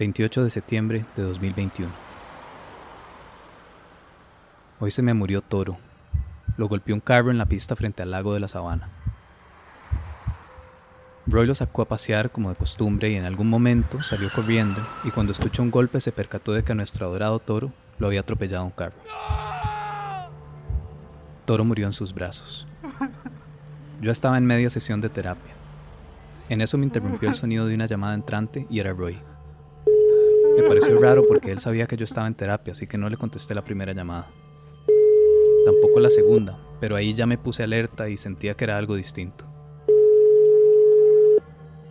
28 de septiembre de 2021. Hoy se me murió Toro. Lo golpeó un carro en la pista frente al lago de la sabana. Roy lo sacó a pasear como de costumbre y en algún momento salió corriendo y cuando escuchó un golpe se percató de que nuestro adorado toro lo había atropellado un carro. Toro murió en sus brazos. Yo estaba en media sesión de terapia. En eso me interrumpió el sonido de una llamada entrante y era Roy. Me pareció raro porque él sabía que yo estaba en terapia, así que no le contesté la primera llamada. Tampoco la segunda, pero ahí ya me puse alerta y sentía que era algo distinto.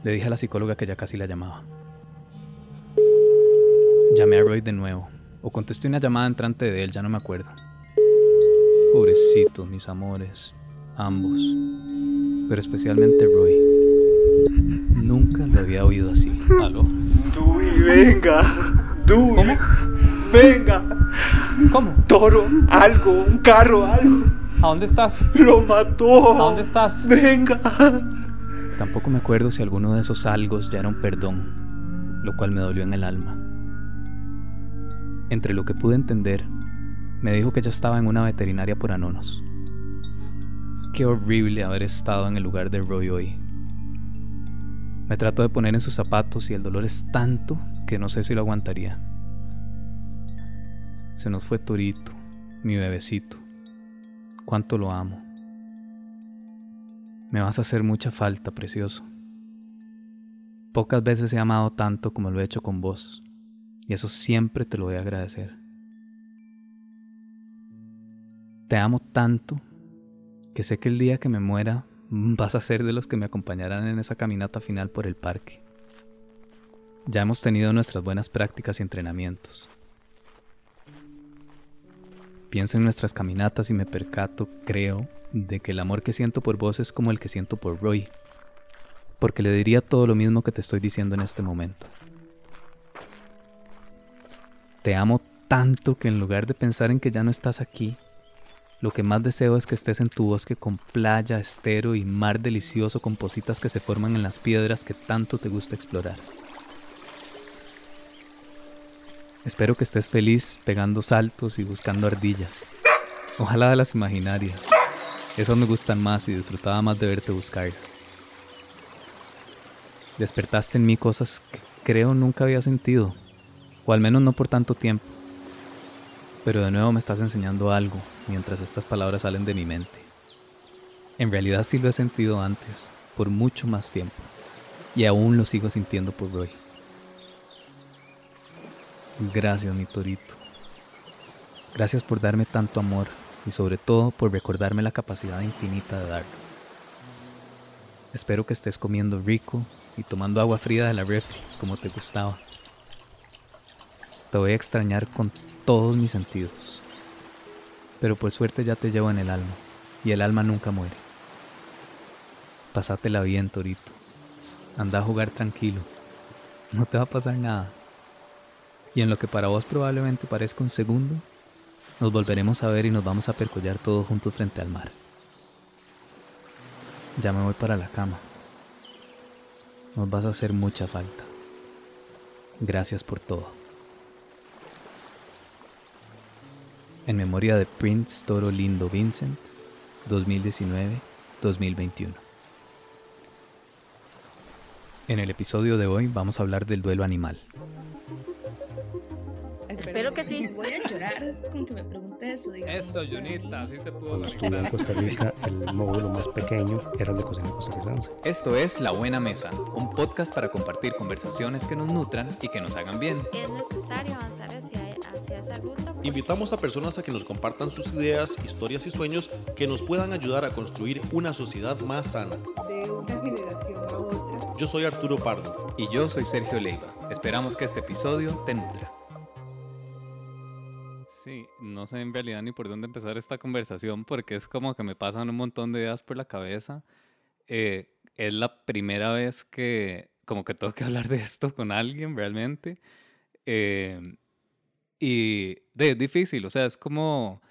Le dije a la psicóloga que ya casi la llamaba. Llamé a Roy de nuevo, o contesté una llamada entrante de él, ya no me acuerdo. Pobrecitos, mis amores, ambos, pero especialmente Roy. Nunca lo había oído así. ¿Aló? Venga. ¿Cómo? Venga. ¿Cómo? Toro, algo, un carro, algo. ¿A dónde estás? Lo mató. ¿A dónde estás? Venga. Tampoco me acuerdo si alguno de esos algos ya era un perdón, lo cual me dolió en el alma. Entre lo que pude entender, me dijo que ya estaba en una veterinaria por anonos. Qué horrible haber estado en el lugar de Roy hoy. Me trato de poner en sus zapatos y el dolor es tanto que no sé si lo aguantaría. Se nos fue Torito, mi bebecito. Cuánto lo amo. Me vas a hacer mucha falta, precioso. Pocas veces he amado tanto como lo he hecho con vos, y eso siempre te lo voy a agradecer. Te amo tanto que sé que el día que me muera vas a ser de los que me acompañarán en esa caminata final por el parque. Ya hemos tenido nuestras buenas prácticas y entrenamientos. Pienso en nuestras caminatas y me percato, creo, de que el amor que siento por vos es como el que siento por Roy, porque le diría todo lo mismo que te estoy diciendo en este momento. Te amo tanto que en lugar de pensar en que ya no estás aquí, lo que más deseo es que estés en tu bosque con playa, estero y mar delicioso con positas que se forman en las piedras que tanto te gusta explorar. Espero que estés feliz pegando saltos y buscando ardillas. Ojalá de las imaginarias. Esas me gustan más y disfrutaba más de verte buscarlas. Despertaste en mí cosas que creo nunca había sentido, o al menos no por tanto tiempo. Pero de nuevo me estás enseñando algo mientras estas palabras salen de mi mente. En realidad sí lo he sentido antes, por mucho más tiempo, y aún lo sigo sintiendo por hoy. Gracias, mi torito. Gracias por darme tanto amor y sobre todo por recordarme la capacidad infinita de darlo. Espero que estés comiendo rico y tomando agua fría de la refri como te gustaba. Te voy a extrañar con todos mis sentidos. Pero por suerte ya te llevo en el alma y el alma nunca muere. Pásatela bien, Torito. Anda a jugar tranquilo. No te va a pasar nada y en lo que para vos probablemente parezca un segundo, nos volveremos a ver y nos vamos a percollar todos juntos frente al mar. Ya me voy para la cama. Nos vas a hacer mucha falta. Gracias por todo. En memoria de Prince Toro Lindo Vincent, 2019-2021. En el episodio de hoy vamos a hablar del duelo animal. Espero que sí. Voy a llorar con que me pregunte eso. Esto, Junita, así se pudo. Cuando estuve en Costa Rica, el módulo más pequeño era el de cocina costarricense. Esto es La Buena Mesa, un podcast para compartir conversaciones que nos nutran y que nos hagan bien. Es necesario avanzar hacia. Invitamos a personas a que nos compartan sus ideas, historias y sueños que nos puedan ayudar a construir una sociedad más sana. De una generación a otra. Yo soy Arturo Pardo. Y yo soy Sergio Leiva. Esperamos que este episodio te nutra. Sí, no sé en realidad ni por dónde empezar esta conversación porque es como que me pasan un montón de ideas por la cabeza. Eh, es la primera vez que como que tengo que hablar de esto con alguien realmente. Eh, y de, es difícil, o sea, es como...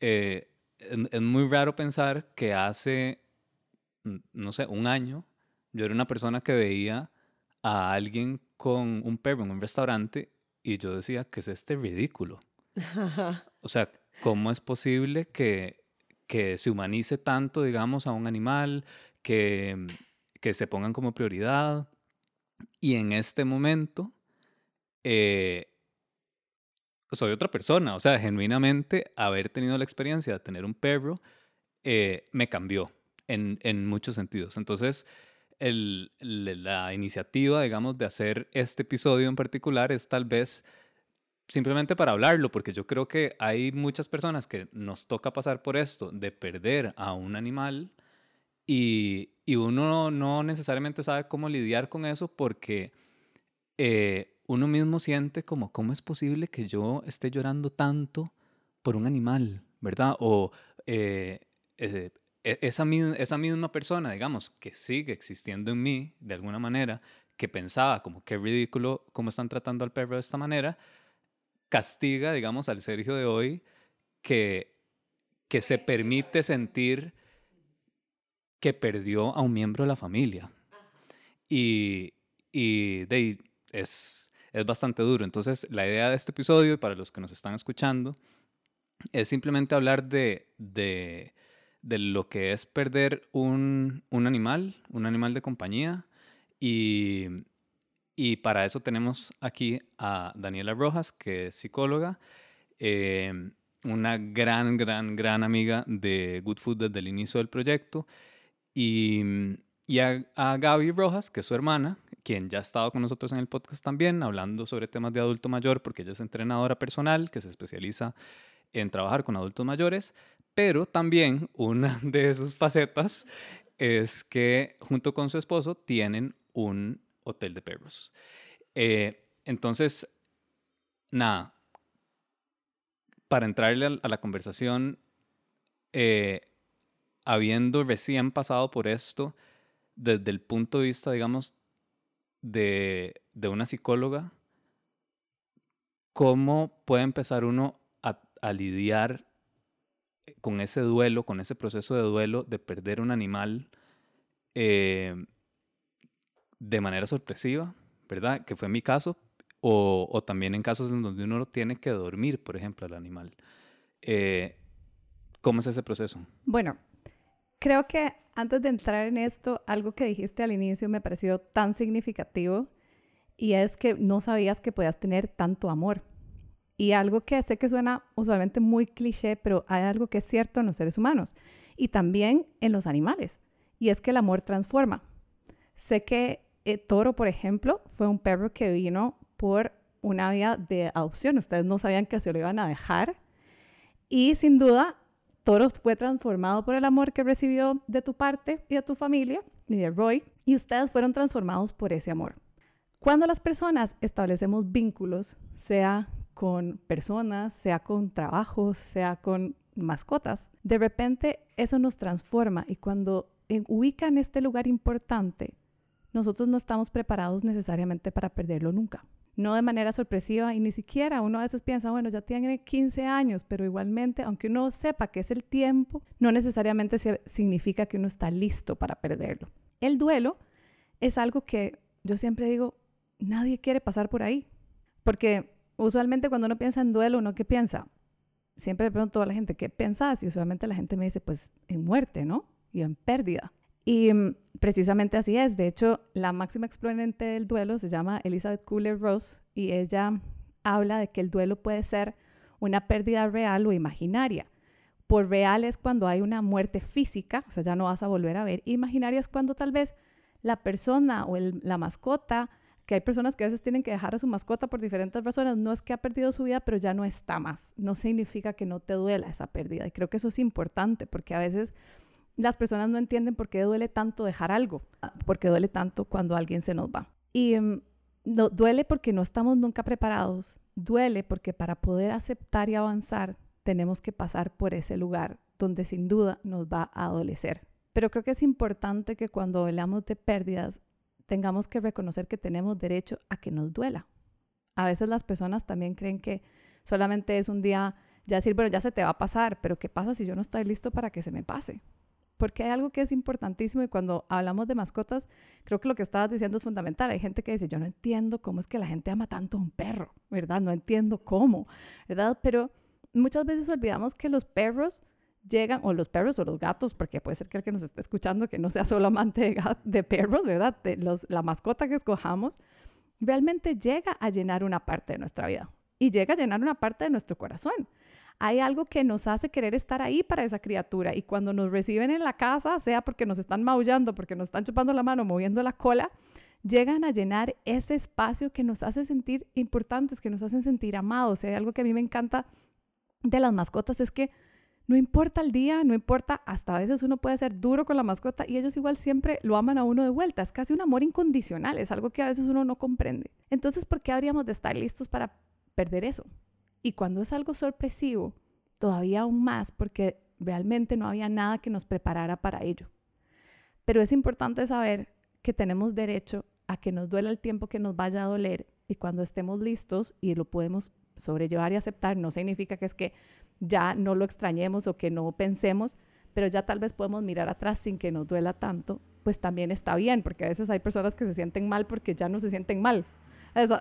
Eh, es, es muy raro pensar que hace, no sé, un año yo era una persona que veía a alguien con un perro en un restaurante y yo decía, que es este ridículo? O sea, ¿cómo es posible que, que se humanice tanto, digamos, a un animal, que, que se pongan como prioridad? Y en este momento, eh, soy otra persona. O sea, genuinamente, haber tenido la experiencia de tener un perro eh, me cambió en, en muchos sentidos. Entonces, el- la iniciativa, digamos, de hacer este episodio en particular es tal vez simplemente para hablarlo, porque yo creo que hay muchas personas que nos toca pasar por esto, de perder a un animal y, y uno no necesariamente sabe cómo lidiar con eso porque eh, uno mismo siente como, ¿cómo es posible que yo esté llorando tanto por un animal, verdad? O eh, eh, e- esa, mis- esa misma persona, digamos, que sigue existiendo en mí de alguna manera, que pensaba como qué ridículo cómo están tratando al perro de esta manera, castiga, digamos, al Sergio de hoy que, que se permite sentir que perdió a un miembro de la familia. Y, y de es, es bastante duro. Entonces, la idea de este episodio, y para los que nos están escuchando, es simplemente hablar de, de, de lo que es perder un, un animal, un animal de compañía. Y, y para eso tenemos aquí a Daniela Rojas, que es psicóloga, eh, una gran, gran, gran amiga de Good Food desde el inicio del proyecto. Y, y a, a Gaby Rojas, que es su hermana, quien ya ha estado con nosotros en el podcast también, hablando sobre temas de adulto mayor, porque ella es entrenadora personal que se especializa en trabajar con adultos mayores, pero también una de sus facetas es que junto con su esposo tienen un hotel de perros. Eh, entonces, nada, para entrarle a, la conversación, eh, habiendo recién pasado por esto, desde el punto de vista, digamos, de, de una psicóloga, ¿cómo puede empezar uno a, a lidiar con ese duelo, con ese proceso de duelo de perder un animal eh, de manera sorpresiva, ¿verdad? Que fue mi caso, o, o también en casos en donde uno tiene que dormir, por ejemplo, al animal. Eh, ¿Cómo es ese proceso? Bueno, creo que antes de entrar en esto, algo que dijiste al inicio me pareció tan significativo y es que no sabías que podías tener tanto amor. Y algo que sé que suena usualmente muy cliché, pero hay algo que es cierto en los seres humanos y también en los animales, y es que el amor transforma. Sé que eh, Toro, por ejemplo, fue un perro que vino por una vía de adopción. Ustedes no sabían que se lo iban a dejar. Y sin duda, Toro fue transformado por el amor que recibió de tu parte y de tu familia y de Roy. Y ustedes fueron transformados por ese amor. Cuando las personas establecemos vínculos, sea con personas, sea con trabajos, sea con mascotas, de repente eso nos transforma y cuando en, ubican este lugar importante, nosotros no estamos preparados necesariamente para perderlo nunca. No de manera sorpresiva y ni siquiera uno a veces piensa, bueno, ya tiene 15 años, pero igualmente, aunque uno sepa que es el tiempo, no necesariamente significa que uno está listo para perderlo. El duelo es algo que yo siempre digo, nadie quiere pasar por ahí. Porque usualmente cuando uno piensa en duelo, ¿uno qué piensa? Siempre le pregunto a la gente, ¿qué pensás? Y usualmente la gente me dice, pues en muerte, ¿no? Y en pérdida. Y mm, precisamente así es. De hecho, la máxima exponente del duelo se llama Elizabeth Kubler-Ross y ella habla de que el duelo puede ser una pérdida real o imaginaria. Por real es cuando hay una muerte física, o sea, ya no vas a volver a ver. Imaginaria es cuando tal vez la persona o la mascota, que hay personas que a veces tienen que dejar a su mascota por diferentes razones, no es que ha perdido su vida, pero ya no está más. No significa que no te duela esa pérdida. Y creo que eso es importante porque a veces las personas no entienden por qué duele tanto dejar algo, por qué duele tanto cuando alguien se nos va. Y mm, no, duele porque no estamos nunca preparados, duele porque para poder aceptar y avanzar tenemos que pasar por ese lugar donde sin duda nos va a adolecer. Pero creo que es importante que cuando hablamos de pérdidas tengamos que reconocer que tenemos derecho a que nos duela. A veces las personas también creen que solamente es un día ya decir, bueno, ya se te va a pasar, pero ¿qué pasa si yo no estoy listo para que se me pase? Porque hay algo que es importantísimo y cuando hablamos de mascotas, creo que lo que estabas diciendo es fundamental. Hay gente que dice, yo no entiendo cómo es que la gente ama tanto a un perro, ¿verdad? No entiendo cómo, ¿verdad? Pero muchas veces olvidamos que los perros llegan, o los perros o los gatos, porque puede ser que el que nos esté escuchando que no sea solo amante de, de perros, ¿verdad? De los, la mascota que escojamos, realmente llega a llenar una parte de nuestra vida y llega a llenar una parte de nuestro corazón. Hay algo que nos hace querer estar ahí para esa criatura y cuando nos reciben en la casa, sea porque nos están maullando, porque nos están chupando la mano, moviendo la cola, llegan a llenar ese espacio que nos hace sentir importantes, que nos hacen sentir amados. Hay algo que a mí me encanta de las mascotas es que no importa el día, no importa, hasta a veces uno puede ser duro con la mascota y ellos igual siempre lo aman a uno de vuelta. Es casi un amor incondicional, es algo que a veces uno no comprende. Entonces, ¿por qué habríamos de estar listos para perder eso? Y cuando es algo sorpresivo, todavía aún más, porque realmente no había nada que nos preparara para ello. Pero es importante saber que tenemos derecho a que nos duela el tiempo que nos vaya a doler y cuando estemos listos y lo podemos sobrellevar y aceptar, no significa que es que ya no lo extrañemos o que no pensemos, pero ya tal vez podemos mirar atrás sin que nos duela tanto, pues también está bien, porque a veces hay personas que se sienten mal porque ya no se sienten mal.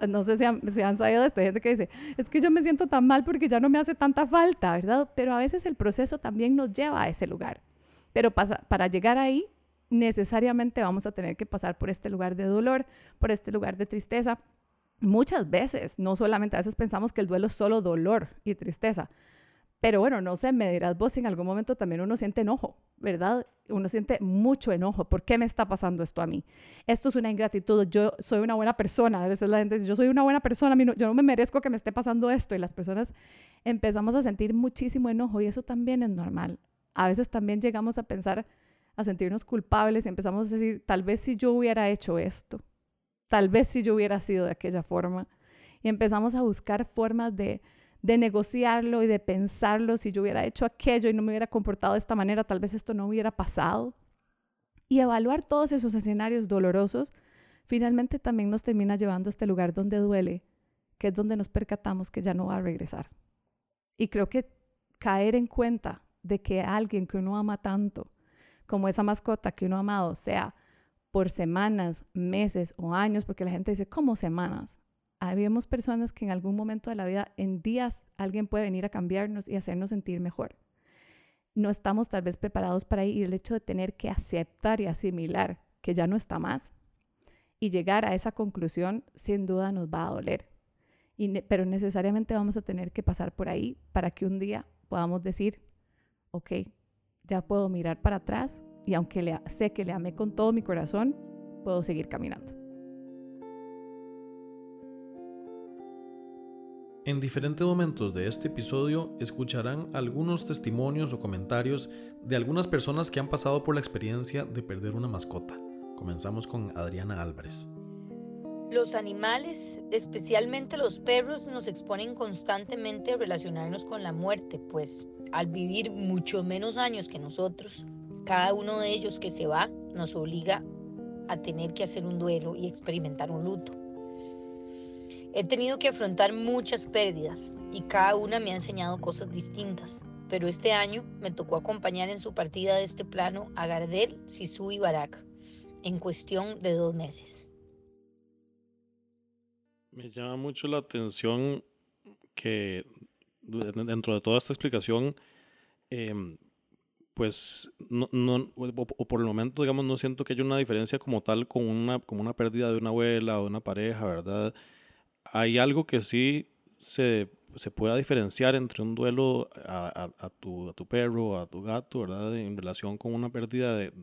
No sé si han, han sabido de esto, gente que dice, es que yo me siento tan mal porque ya no me hace tanta falta, ¿verdad? Pero a veces el proceso también nos lleva a ese lugar. Pero para llegar ahí, necesariamente vamos a tener que pasar por este lugar de dolor, por este lugar de tristeza. Muchas veces, no solamente a veces pensamos que el duelo es solo dolor y tristeza, pero bueno, no sé, me dirás vos, en algún momento también uno siente enojo, ¿verdad? Uno siente mucho enojo. ¿Por qué me está pasando esto a mí? Esto es una ingratitud. Yo soy una buena persona. A veces la gente dice, yo soy una buena persona, yo no me merezco que me esté pasando esto. Y las personas empezamos a sentir muchísimo enojo y eso también es normal. A veces también llegamos a pensar, a sentirnos culpables y empezamos a decir, tal vez si yo hubiera hecho esto, tal vez si yo hubiera sido de aquella forma. Y empezamos a buscar formas de de negociarlo y de pensarlo, si yo hubiera hecho aquello y no me hubiera comportado de esta manera, tal vez esto no hubiera pasado. Y evaluar todos esos escenarios dolorosos, finalmente también nos termina llevando a este lugar donde duele, que es donde nos percatamos que ya no va a regresar. Y creo que caer en cuenta de que alguien que uno ama tanto, como esa mascota que uno ha amado, sea por semanas, meses o años, porque la gente dice, ¿cómo semanas? Habíamos personas que en algún momento de la vida, en días, alguien puede venir a cambiarnos y hacernos sentir mejor. No estamos tal vez preparados para ir el hecho de tener que aceptar y asimilar que ya no está más y llegar a esa conclusión sin duda nos va a doler. pero necesariamente vamos a tener que pasar por ahí para que un día podamos decir, ok, ya puedo mirar para atrás y aunque le, sé que le amé con todo mi corazón, puedo seguir caminando. En diferentes momentos de este episodio escucharán algunos testimonios o comentarios de algunas personas que han pasado por la experiencia de perder una mascota. Comenzamos con Adriana Álvarez. Los animales, especialmente los perros, nos exponen constantemente a relacionarnos con la muerte, pues al vivir mucho menos años que nosotros, cada uno de ellos que se va nos obliga a tener que hacer un duelo y experimentar un luto. He tenido que afrontar muchas pérdidas y cada una me ha enseñado cosas distintas, pero este año me tocó acompañar en su partida de este plano a Gardel, Sisu y Barak, en cuestión de dos meses. Me llama mucho la atención que dentro de toda esta explicación, em, pues, no, o, por el momento, digamos, no siento que haya una diferencia como tal con una, como una pérdida de una abuela o de una pareja, ¿verdad? Hay algo que sí se, se pueda diferenciar entre un duelo a, tu, a tu perro, a tu gato, ¿verdad? En relación con una pérdida de,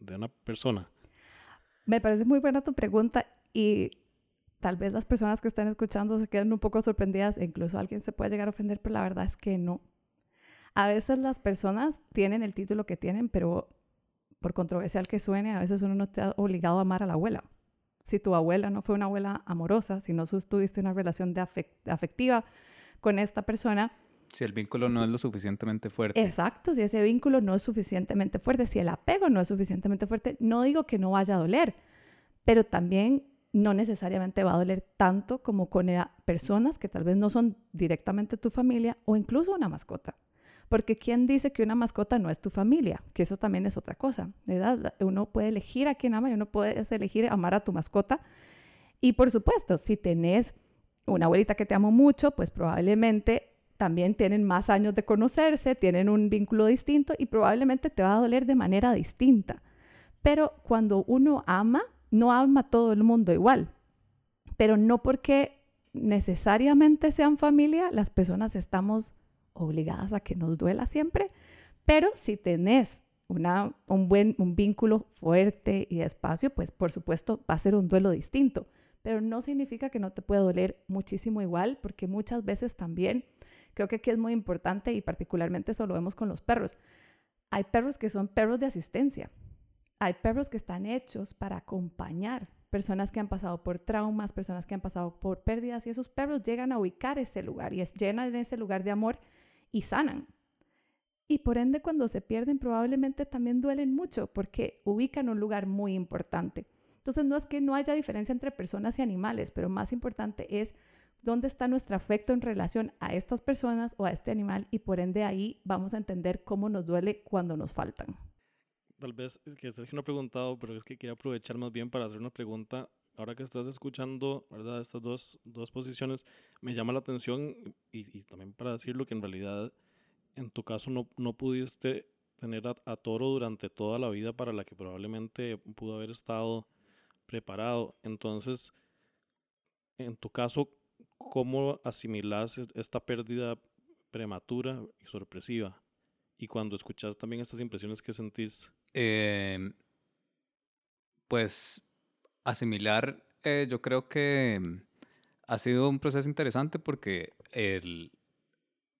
de una persona. Me parece muy buena tu pregunta y tal vez las personas que están escuchando se queden un poco sorprendidas e incluso alguien se puede llegar a ofender, pero la verdad es que no. A veces las personas tienen el título que tienen, pero por controversial que suene, a veces uno no está obligado a amar a la abuela si tu abuela no fue una abuela amorosa, si no tuviste una relación de afectiva con esta persona. Si el vínculo no es lo suficientemente fuerte. Exacto, si ese vínculo no es suficientemente fuerte, si el apego no es suficientemente fuerte, no digo que no vaya a doler, pero también no necesariamente va a doler tanto como con personas que tal vez no son directamente tu familia o incluso una mascota. Porque ¿quién dice que una mascota no es tu familia? Que eso también es otra cosa, ¿verdad? Uno puede elegir a quién ama y uno puede elegir amar a tu mascota. Y por supuesto, si tenés una abuelita que te amo mucho, pues probablemente también tienen más años de conocerse, tienen un vínculo distinto y probablemente te va a doler de manera distinta. Pero cuando uno ama, no ama a todo el mundo igual. Pero no porque necesariamente sean familia, las personas estamos obligadas a que nos duela siempre, pero si tenés una, un buen un vínculo fuerte y espacio, pues por supuesto va a ser un duelo distinto, pero no significa que no te pueda doler muchísimo igual, porque muchas veces también creo que aquí es muy importante y particularmente eso lo vemos con los perros. Hay perros que son perros de asistencia. Hay perros que están hechos para acompañar personas que han pasado por traumas, personas que han pasado por pérdidas y esos perros llegan a ubicar ese lugar y es, llenan ese lugar de amor y sanan. Y por ende cuando se pierden probablemente también duelen mucho porque ubican un lugar muy importante. Entonces no es que no haya diferencia entre personas y animales, pero más importante es dónde está nuestro afecto en relación a estas personas o a este animal y por ende ahí vamos a entender cómo nos duele cuando nos faltan tal vez que Sergio no ha preguntado, pero es que quería aprovechar más bien para hacer una pregunta. Ahora que estás escuchando, ¿verdad? Estas dos, dos posiciones, me llama la atención y, y, también para decirlo que en realidad en tu caso no, no pudiste tener a, a, Toro durante toda la vida para la que probablemente pudo haber estado preparado. Entonces, en tu caso, ¿cómo asimilas esta pérdida prematura y sorpresiva? Y cuando escuchas también estas impresiones que sentís. Eh, pues asimilar, eh, yo creo que ha sido un proceso interesante porque el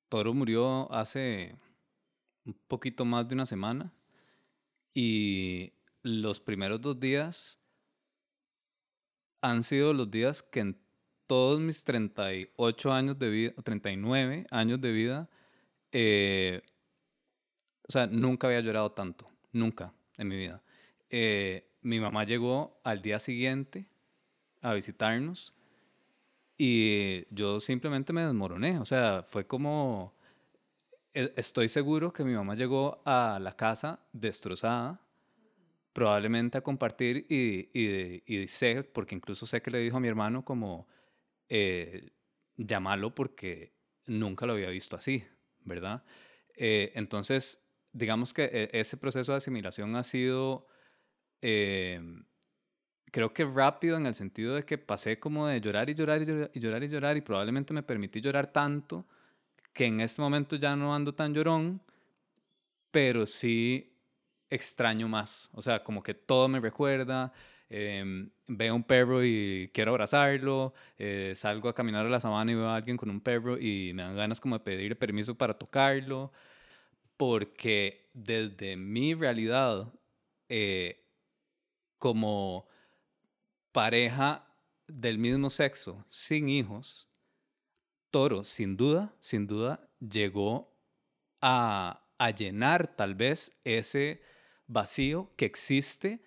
toro murió hace un poquito más de una semana y los primeros dos días han sido los días que en todos mis 38 años de vida, 39 años de vida, eh, o sea, nunca había llorado tanto nunca en mi vida. Eh, mi mamá llegó al día siguiente a visitarnos y yo simplemente me desmoroné. O sea, fue como, e, estoy seguro que mi mamá llegó a la casa destrozada, probablemente a compartir y, y, sé, porque incluso sé que le dijo a mi hermano como, eh, llámalo porque nunca lo había visto así, ¿verdad? Eh, entonces, digamos que e, ese proceso de asimilación ha sido, em, creo que rápido en el sentido de que pasé como de llorar y llorar y llorar y llorar y llorar y probablemente me permití llorar tanto que en este momento ya no ando tan llorón, pero sí extraño más. O sea, como que todo me recuerda. Em, veo un perro y quiero abrazarlo, eh, salgo a caminar a la sabana y veo a alguien con un perro y me dan ganas como de pedir permiso para tocarlo porque desde mi realidad eh, como pareja del mismo sexo, sin hijos, Toro, sin duda, sin duda, llegó a, a llenar tal vez ese vacío que existe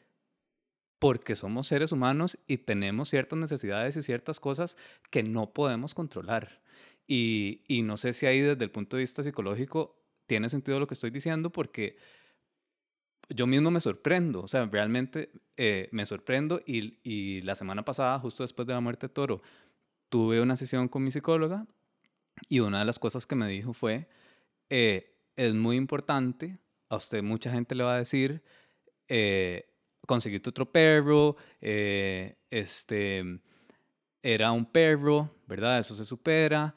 porque somos seres humanos y tenemos ciertas necesidades y ciertas cosas que no podemos controlar. Y, y no sé si ahí desde el punto de vista psicológico tiene sentido lo que estoy diciendo porque yo mismo me sorprendo, o sea, realmente eh, me sorprendo y, y, la semana pasada, justo después de la muerte de Toro, tuve una sesión con mi psicóloga y una de las cosas que me dijo fue, eh, es muy importante, a usted mucha gente le va a decir, eh, conseguirte otro perro, eh, este, era un perro, ¿verdad? Eso se supera,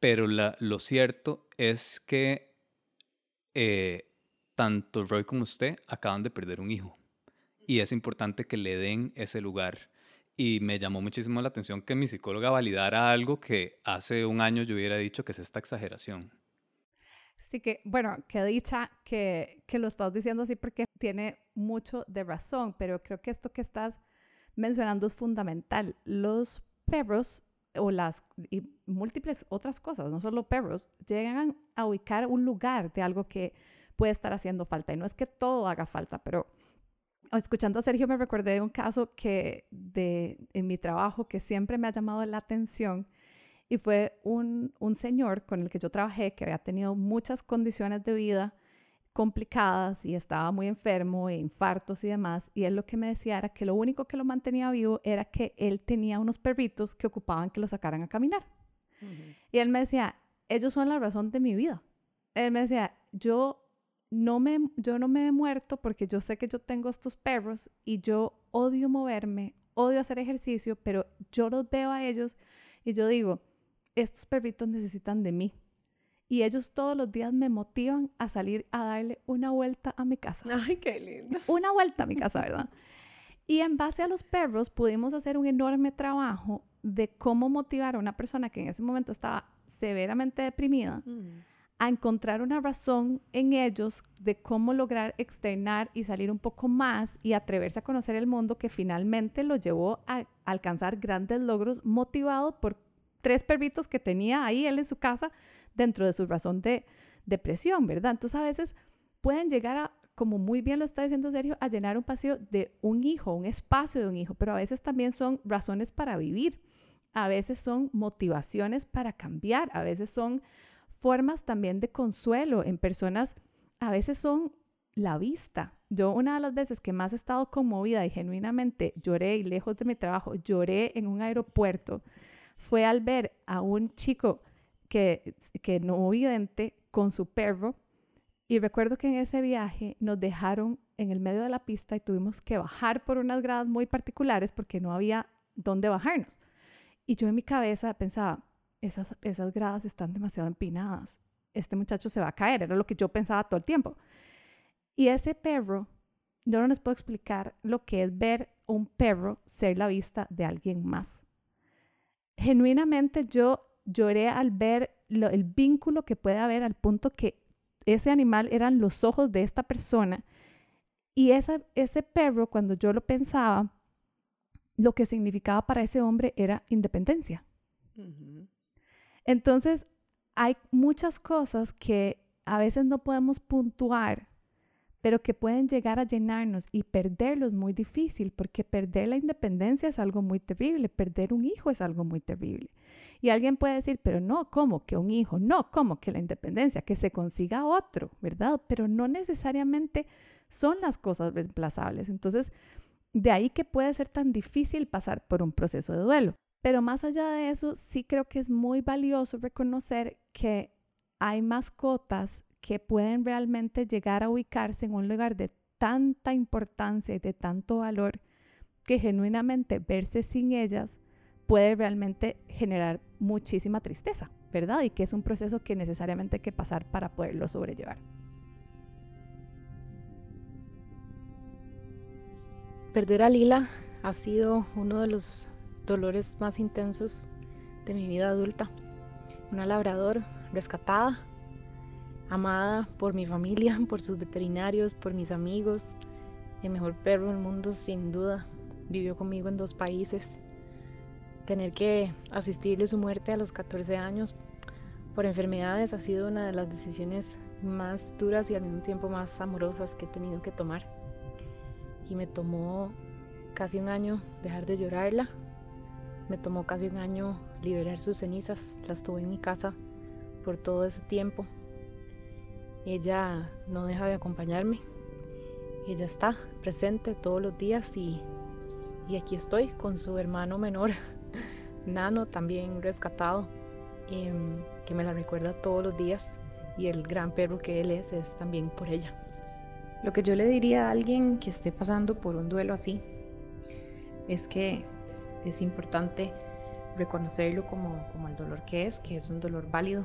pero la, lo cierto es que eh, tanto Roy como usted acaban de perder un hijo. Y es importante que le den ese lugar. Y me llamó muchísimo la atención que mi psicóloga validara algo que hace un año yo hubiera dicho que es esta exageración. Sí que, bueno, que dicha que, que lo estás diciendo así porque tiene mucho de razón, pero creo que esto que estás mencionando es fundamental. Los perros o las y múltiples otras cosas, no solo perros, llegan a ubicar un lugar de algo que puede estar haciendo falta. Y no es que todo haga falta, pero escuchando a Sergio me recordé de un caso que de, en mi trabajo que siempre me ha llamado la atención Y fue un, un señor con el que yo trabajé que había tenido muchas condiciones de vida complicadas y estaba muy enfermo, e infartos y demás. Y él lo que me decía era que lo único que lo mantenía vivo era que él tenía unos perritos que ocupaban que lo sacaran a caminar. Y él me decía, ellos son la razón de mi vida. Él me decía, yo no me, yo no me he muerto porque yo sé que yo tengo estos perros y yo odio moverme, odio hacer ejercicio, pero yo los veo a ellos y yo digo, estos perritos necesitan de mí. Y ellos todos los días me motivan a salir a darle una vuelta a mi casa. Ay, qué lindo. Una vuelta a mi casa, ¿verdad? Y en base a los perros pudimos hacer un enorme trabajo de cómo motivar a una persona que en ese momento estaba severamente deprimida a encontrar una razón en ellos de cómo lograr externar y salir un poco más y atreverse a conocer el mundo que finalmente lo llevó a alcanzar grandes logros motivado por tres perritos que tenía ahí él en su casa dentro de su razón de depresión, ¿verdad? Entonces a veces pueden llegar a, como muy bien lo está diciendo Sergio, a llenar un paseo de un hijo, un espacio de un hijo, pero a veces también son razones para vivir, a veces son motivaciones para cambiar, a veces son formas también de consuelo en personas, a veces son la vista. Yo una de las veces que más he estado conmovida y genuinamente lloré y lejos de mi trabajo, lloré en un aeropuerto, fue al ver a un chico que, que no vidente con su perro. Y recuerdo que en ese viaje nos dejaron en el medio de la pista y tuvimos que bajar por unas gradas muy particulares porque no había dónde bajarnos. Y yo en mi cabeza pensaba, esas, esas gradas están demasiado empinadas. Este muchacho se va a caer, era lo que yo pensaba todo el tiempo. Y ese perro, yo no les puedo explicar lo que es ver un perro ser la vista de alguien más. Genuinamente yo lloré al ver el vínculo que puede haber al punto que ese animal eran los ojos de esta persona. Y esa, ese perro, cuando yo lo pensaba, lo que significaba para ese hombre era independencia. Entonces, hay muchas cosas que a veces no podemos puntuar, pero que pueden llegar a llenarnos y perderlos muy difícil, porque perder la independencia es algo muy terrible, perder un hijo es algo muy terrible. Y alguien puede decir, pero no, ¿cómo que un hijo? No, ¿cómo que la independencia? Que se consiga otro, ¿verdad? Pero no necesariamente son las cosas reemplazables. Entonces, de ahí que puede ser tan difícil pasar por un proceso de duelo. Pero más allá de eso, sí creo que es muy valioso reconocer que hay mascotas que pueden realmente llegar a ubicarse en un lugar de tanta importancia y de tanto valor que genuinamente verse sin ellas puede realmente generar muchísima tristeza, ¿verdad? Y que es un proceso que necesariamente hay que pasar para poderlo sobrellevar. Perder a Lila ha sido uno de los dolores más intensos de mi vida adulta. Una labrador rescatada, amada por mi familia, por sus veterinarios, por mis amigos, el mejor perro del mundo sin duda. Vivió conmigo en dos países. Tener que asistirle su muerte a los 14 años por enfermedades ha sido una de las decisiones más duras y al mismo tiempo más amorosas que he tenido que tomar. Y me tomó casi un año dejar de llorarla, me tomó casi un año liberar sus cenizas, las tuve en mi casa por todo ese tiempo. Ella no deja de acompañarme, ella está presente todos los días y, aquí estoy con su hermano menor, Nano, también rescatado, em, que me la recuerda todos los días y el gran perro que él es es también por ella. Lo que yo le diría a alguien que esté pasando por un duelo así es que es, importante reconocerlo como, como, el dolor que es, que es un dolor válido.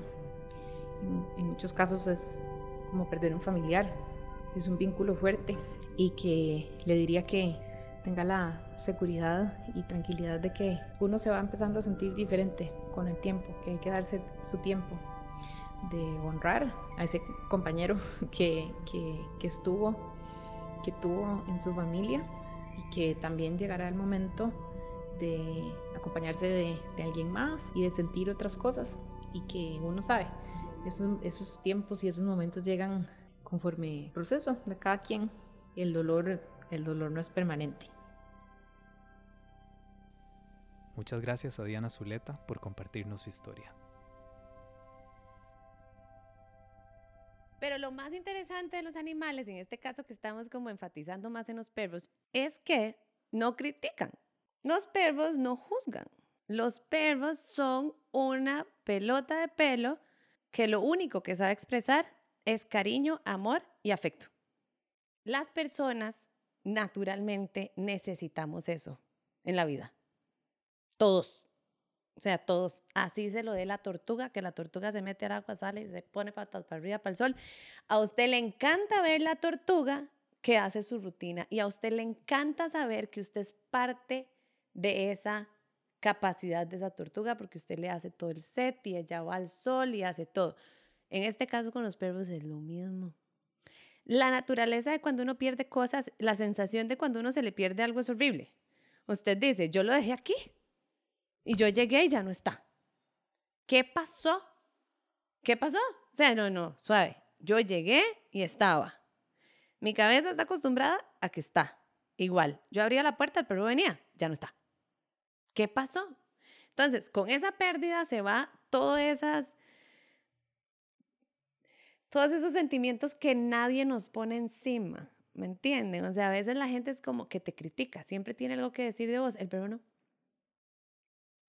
En, muchos casos es como perder un familiar, es un vínculo fuerte y que le diría que tenga la seguridad y tranquilidad de que uno se va empezando a sentir diferente con el tiempo, que hay que darse su tiempo de honrar a ese compañero que, que, que estuvo, que tuvo en su familia y que también llegará el momento de acompañarse de, alguien más y de sentir otras cosas y que uno sabe, esos, esos tiempos y esos momentos llegan conforme el proceso de cada quien. El dolor, el dolor no es permanente. Muchas gracias a Diana Zuleta por compartirnos su historia. Pero lo más interesante de los animales, en este caso que estamos como enfatizando más en los perros, es que no critican. Los perros no juzgan. Los perros son una pelota de pelo que lo único que sabe expresar es cariño, amor y afecto. Las personas naturalmente necesitamos eso en la vida. Todos. O sea, todos. Así se lo dé la tortuga, que la tortuga se mete al agua, sale y se pone patas para arriba, para el sol. A usted le encanta ver la tortuga que hace su rutina y a usted le encanta saber que usted es parte de esa capacidad de esa tortuga porque usted le hace todo el set y ella va al sol y hace todo. En este caso con los perros es lo mismo. La naturaleza de cuando uno pierde cosas, la sensación de cuando uno se le pierde algo es horrible. Usted dice, yo lo dejé aquí y yo llegué y ya no está. ¿Qué pasó? ¿Qué pasó? O sea, no, no, suave. Yo llegué y estaba. Mi cabeza está acostumbrada a que está. Igual, yo abría la puerta, el perro venía, ya no está. ¿Qué pasó? Entonces, con esa pérdida se va todas esas todos esos sentimientos que nadie nos pone encima, ¿me entienden? O sea, a veces la gente es como que te critica, siempre tiene algo que decir de vos, el perro no.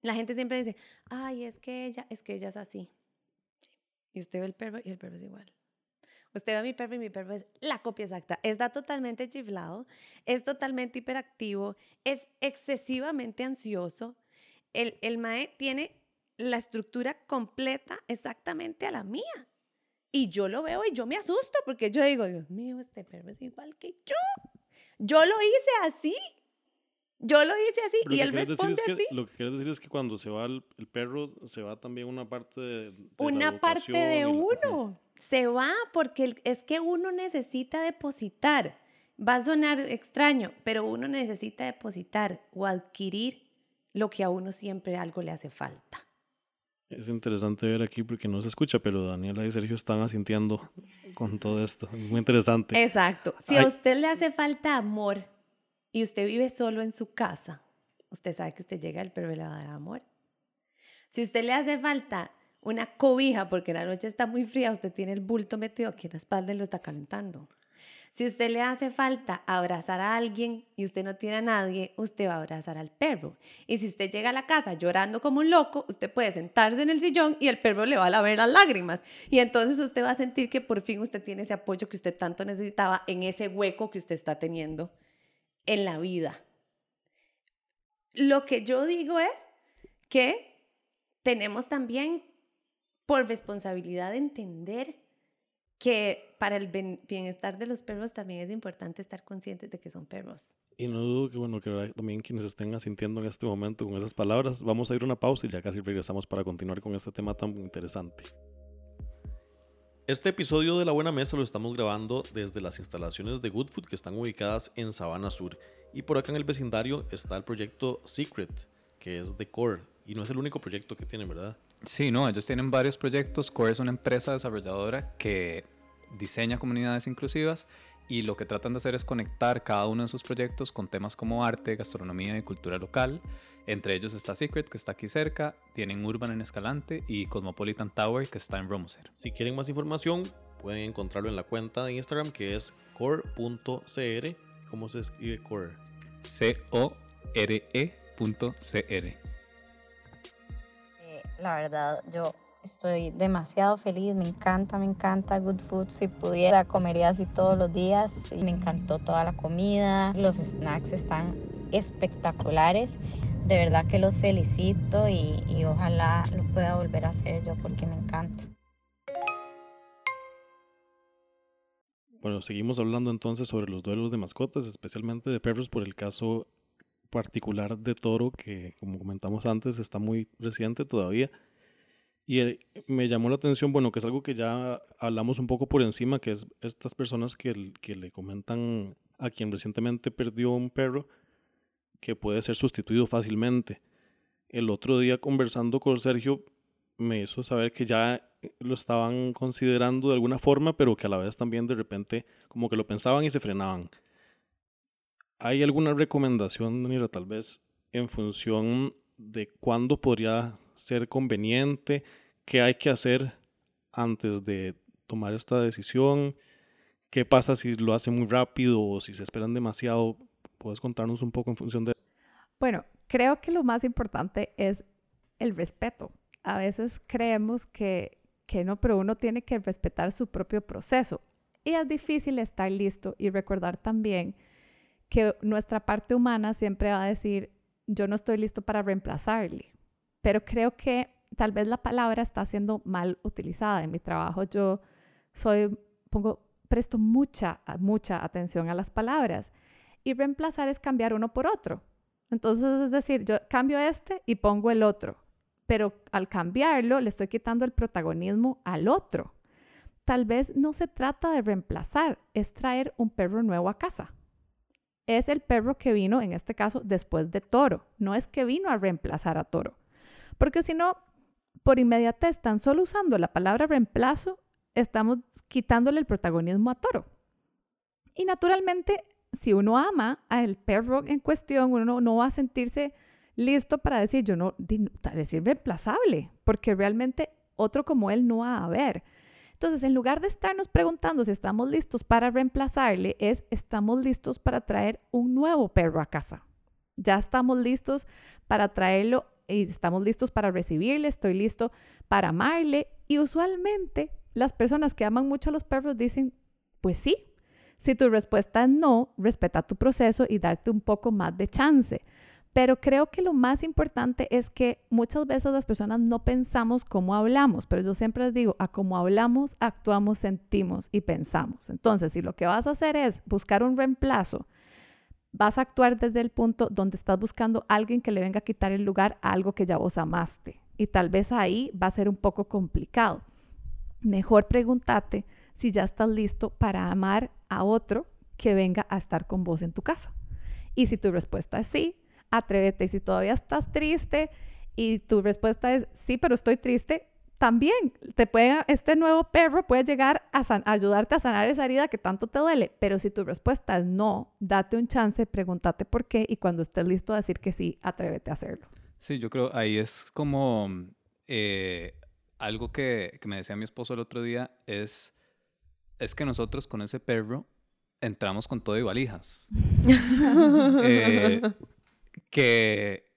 La gente siempre dice, ay, es que ella, es que ella es así. Y usted ve el perro y el perro es igual. Usted ve mi perro y mi perro es la copia exacta. Está totalmente chiflado, es totalmente hiperactivo, es excesivamente ansioso. El, el mae tiene la estructura completa exactamente a la mía. Y yo lo veo y yo me asusto porque yo digo, Dios mío, este perro es igual que yo. Yo lo hice así. Yo lo hice así y él responde que, así. Lo que quieres decir es que cuando se va el, el perro, se va también una parte de, de una parte de uno. Se va porque es que uno necesita depositar. Va a sonar extraño, pero uno necesita depositar o adquirir lo que a uno siempre algo le hace falta. Es interesante ver aquí porque no se escucha, pero Daniela y Sergio están asintiendo con todo esto. Muy interesante. Exacto. Si a usted le hace falta amor y usted vive solo en su casa, usted sabe que usted llega, el perro le va a dar amor. Si usted le hace falta una cobija porque la noche está muy fría, usted tiene el bulto metido aquí en la espalda y lo está calentando. Si usted le hace falta abrazar a alguien y usted no tiene a nadie, usted va a abrazar al perro. Y si usted llega a la casa llorando como un loco, usted puede sentarse en el sillón y el perro le va a lavar las lágrimas. Y entonces usted va a sentir que por fin usted tiene ese apoyo que usted tanto necesitaba en ese hueco que usted está teniendo en la vida. Lo que yo digo es que tenemos también por responsabilidad de entender que para el bienestar de los perros también es importante estar conscientes de que son perros. Y no dudo que, bueno, que también quienes estén asintiendo en este momento con esas palabras, vamos a ir a una pausa y ya casi regresamos para continuar con este tema tan interesante. Este episodio de La Buena Mesa lo estamos grabando desde las instalaciones de Good Food que están ubicadas en Sabana Sur. Y por acá en el vecindario está el proyecto Secret, que es de Core. Y no es el único proyecto que tienen, ¿verdad? Sí, no, ellos tienen varios proyectos. Core es una empresa desarrolladora que diseña comunidades inclusivas y lo que tratan de hacer es conectar cada uno de sus proyectos con temas como arte, gastronomía y cultura local. Entre ellos está Secret, que está aquí cerca, tienen Urban en Escalante y Cosmopolitan Tower, que está en Romoser. Si quieren más información, pueden encontrarlo en la cuenta de Instagram que es core.cr. ¿Cómo se escribe core? C-O-R-E.cr la verdad, yo estoy demasiado feliz, me encanta, me encanta Good Food. Si pudiera, comería así todos los días. Y me encantó toda la comida, los snacks están espectaculares. De verdad que los felicito y, y ojalá lo pueda volver a hacer yo porque me encanta. Bueno, seguimos hablando entonces sobre los duelos de mascotas, especialmente de perros por el caso particular de Toro, que como comentamos antes está muy reciente todavía. Y eh, me llamó la atención, bueno, que es algo que ya hablamos un poco por encima, que es estas personas que, que le comentan a quien recientemente perdió un perro que puede ser sustituido fácilmente. El otro día conversando con Sergio me hizo saber que ya lo estaban considerando de alguna forma, pero que a la vez también de repente como que lo pensaban y se frenaban. ¿Hay alguna recomendación, Daniela, tal vez en función de cuándo podría ser conveniente, qué hay que hacer antes de tomar esta decisión, qué pasa si lo hace muy rápido o si se esperan demasiado. ¿Puedes contarnos un poco en función de Bueno, creo que lo más importante es el respeto. A veces creemos que, que no, pero uno tiene que respetar su propio proceso. Y es difícil estar listo y recordar también que nuestra parte humana siempre va a decir, yo no estoy listo para reemplazarle. Pero creo que tal vez la palabra está siendo mal utilizada. En mi trabajo yo soy, pongo, presto mucha, mucha atención a las palabras. Y reemplazar es cambiar uno por otro. Entonces, es decir, yo cambio este y pongo el otro. Pero al cambiarlo, le estoy quitando el protagonismo al otro. Tal vez no se trata de reemplazar, es traer un perro nuevo a casa. Es el perro que vino, en este caso, después de Toro. No es que vino a reemplazar a Toro. Porque si no, por inmediatez, tan solo usando la palabra reemplazo, estamos quitándole el protagonismo a Toro. Y naturalmente, si uno ama al perro en cuestión, uno no va a sentirse listo para decir, yo no, decir reemplazable, porque realmente otro como él no va a haber. Entonces, en lugar de estarnos preguntando si estamos listos para reemplazarle, es estamos listos para traer un nuevo perro a casa. Ya estamos listos para traerlo y estamos listos para recibirle, estoy listo para amarle. Y usualmente las personas que aman mucho a los perros dicen, pues sí. Si tu respuesta es no, respeta tu proceso y darte un poco más de chance. Pero creo que lo más importante es que muchas veces las personas no pensamos cómo hablamos, pero yo siempre les digo, a cómo hablamos, actuamos, sentimos y pensamos. Entonces, si lo que vas a hacer es buscar un reemplazo, vas a actuar desde el punto donde estás buscando a alguien que le venga a quitar el lugar a algo que ya vos amaste. Y tal vez ahí va a ser un poco complicado. Mejor pregúntate si ya estás listo para amar a otro que venga a estar con vos en tu casa. Y si tu respuesta es sí, atrévete. Y si todavía estás triste y tu respuesta es sí, pero estoy triste, también te puede, este nuevo perro puede llegar a, ayudarte a sanar esa herida que tanto te duele. Pero si tu respuesta es no, date un chance, pregúntate por qué y cuando estés listo a decir que sí, atrévete a hacerlo. Sí, yo creo ahí es como eh, algo que, que, me decía mi esposo el otro día es, es que nosotros con ese perro entramos con todo y valijas. eh, que,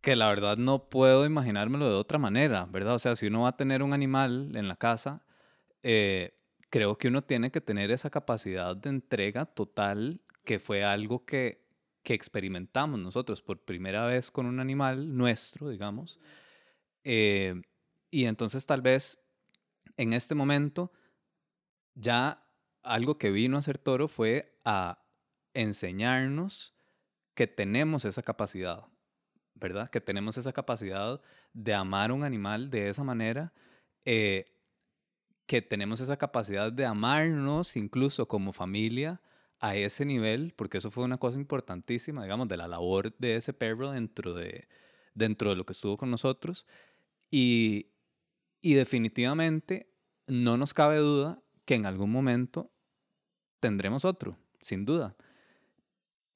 que la verdad no puedo imaginármelo de otra manera, ¿verdad? O sea, si uno va a tener un animal en la casa, eh, creo que uno tiene que tener esa capacidad de entrega total, que fue algo que, que experimentamos nosotros por primera vez con un animal nuestro, digamos. Eh, y entonces tal vez en este momento ya algo que vino a hacer Toro fue a enseñarnos que tenemos esa capacidad, ¿verdad? Que tenemos esa capacidad de amar un animal de esa manera, eh, que tenemos esa capacidad de amarnos incluso como familia a ese nivel, porque eso fue una cosa importantísima, digamos, de la labor de ese perro dentro de, dentro de lo que estuvo con nosotros. Y, y definitivamente no nos cabe duda que en algún momento tendremos otro, sin duda.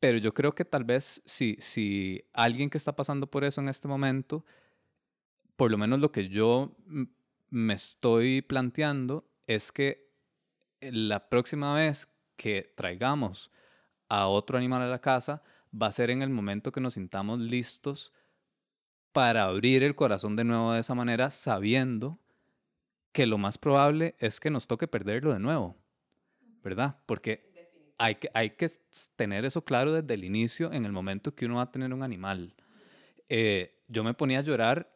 Pero yo creo que tal vez si, si alguien que está pasando por eso en este momento, por lo menos lo que yo me estoy planteando es que la próxima vez que traigamos a otro animal a la casa va a ser en el momento que nos sintamos listos para abrir el corazón de nuevo de esa manera, sabiendo que lo más probable es que nos toque perderlo de nuevo, ¿verdad? Porque hay que, hay que tener eso claro desde el inicio, en el momento que uno va a tener un animal. Eh, yo me ponía a llorar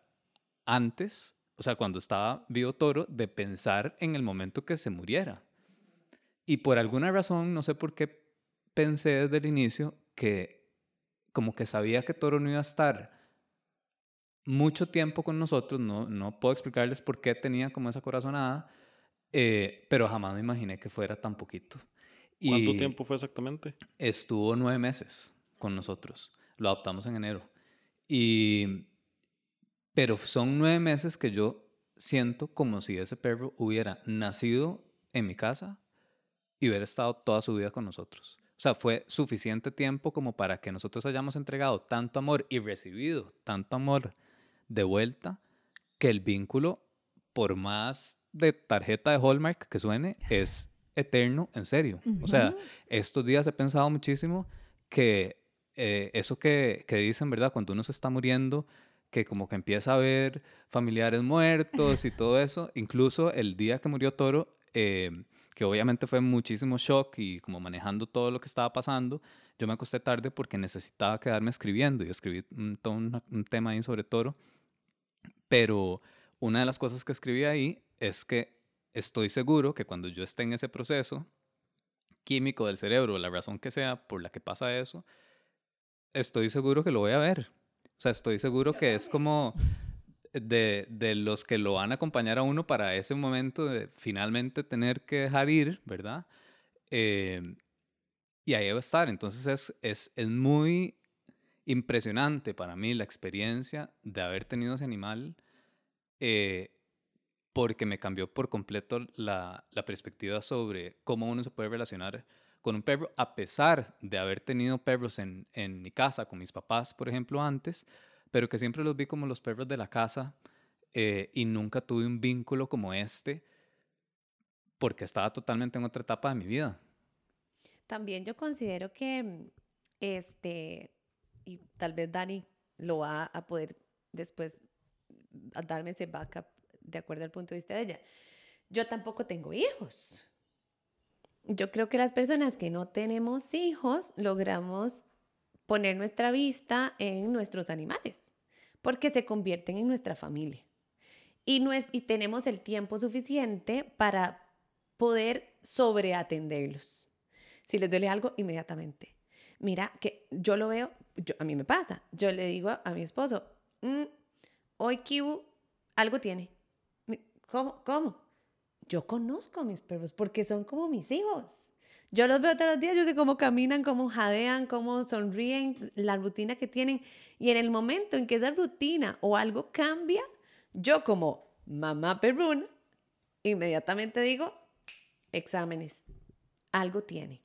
antes, o sea, cuando estaba vivo Toro, de pensar en el momento que se muriera. Y por alguna razón, no sé por qué pensé desde el inicio que como que sabía que Toro no iba a estar mucho tiempo con nosotros, no, no puedo explicarles por qué tenía como esa corazonada, eh, pero jamás me imaginé que fuera tan poquito. ¿Cuánto tiempo fue exactamente? Estuvo nueve meses con nosotros. Lo adoptamos en enero. Y, pero son nueve meses que yo siento como si ese perro hubiera nacido en mi casa y hubiera estado toda su vida con nosotros. O O sea, fue suficiente tiempo como para que nosotros hayamos entregado tanto amor y recibido tanto amor de vuelta que el vínculo, por más de tarjeta de Hallmark que suene, es eterno, en serio. O sea, estos días he pensado muchísimo que eh, eso que, que dicen, ¿verdad? Cuando uno se está muriendo, que como que empieza a ver familiares muertos y todo eso, incluso el día que murió Toro, eh, que obviamente fue muchísimo shock y como manejando todo lo que estaba pasando, yo me acosté tarde porque necesitaba quedarme escribiendo y escribí un, todo un, un tema ahí sobre Toro, pero una de las cosas que escribí ahí es que estoy seguro que cuando yo esté en ese proceso químico del cerebro, la razón que sea por la que pasa eso, estoy seguro que lo voy a ver. O sea, estoy seguro que es como de, de, los que lo van a acompañar a uno para ese momento de finalmente tener que dejar ir, ¿verdad? Eh, y ahí va a estar. Entonces es, es, es muy impresionante para mí la experiencia de haber tenido ese animal. Eh, porque me cambió por completo la, la, perspectiva sobre cómo uno se puede relacionar con un perro, a pesar de haber tenido perros en, en mi casa, con mis papás, por ejemplo, antes, pero que siempre los vi como los perros de la casa eh, y nunca tuve un vínculo como este porque estaba totalmente en otra etapa de mi vida. También yo considero que, este, y tal vez Dani lo va a poder después darme ese backup de acuerdo al punto de vista de ella. Yo tampoco tengo hijos. Yo creo que las personas que no tenemos hijos logramos poner nuestra vista en nuestros animales, porque se convierten en nuestra familia. Y, no es, y tenemos el tiempo suficiente para poder sobreatenderlos. Si les duele algo, inmediatamente. Mira, que yo lo veo, yo, a mí me pasa. Yo le digo a, mi esposo, mm, hoy Kibu algo tiene. ¿Cómo? ¿Cómo? Yo conozco a mis perros porque son como mis hijos. Yo los veo todos los días, yo sé cómo caminan, cómo jadean, cómo sonríen, la rutina que tienen. Y en el momento en que esa rutina o algo cambia, yo como mamá perruna, inmediatamente digo, exámenes, algo tiene.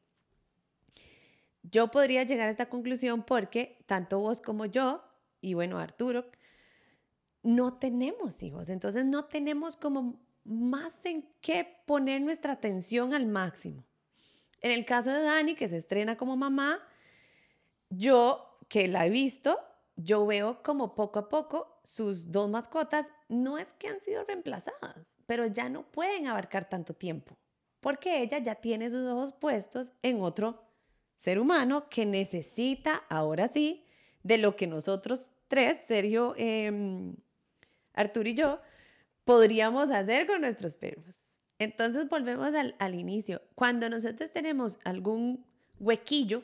Yo podría llegar a esta conclusión porque tanto vos como yo, y bueno, Arturo, no tenemos hijos, entonces no tenemos como más en qué poner nuestra atención al máximo. En el caso de Dani, que se estrena como mamá, yo que la he visto, yo veo como poco a poco sus dos mascotas no es que han sido reemplazadas, pero ya no pueden abarcar tanto tiempo, porque ella ya tiene sus ojos puestos en otro ser humano que necesita, ahora sí, de lo que nosotros tres, Sergio, eh, Arturo y yo, podríamos hacer con nuestros perros. Entonces volvemos al, al inicio. Cuando nosotros tenemos algún huequillo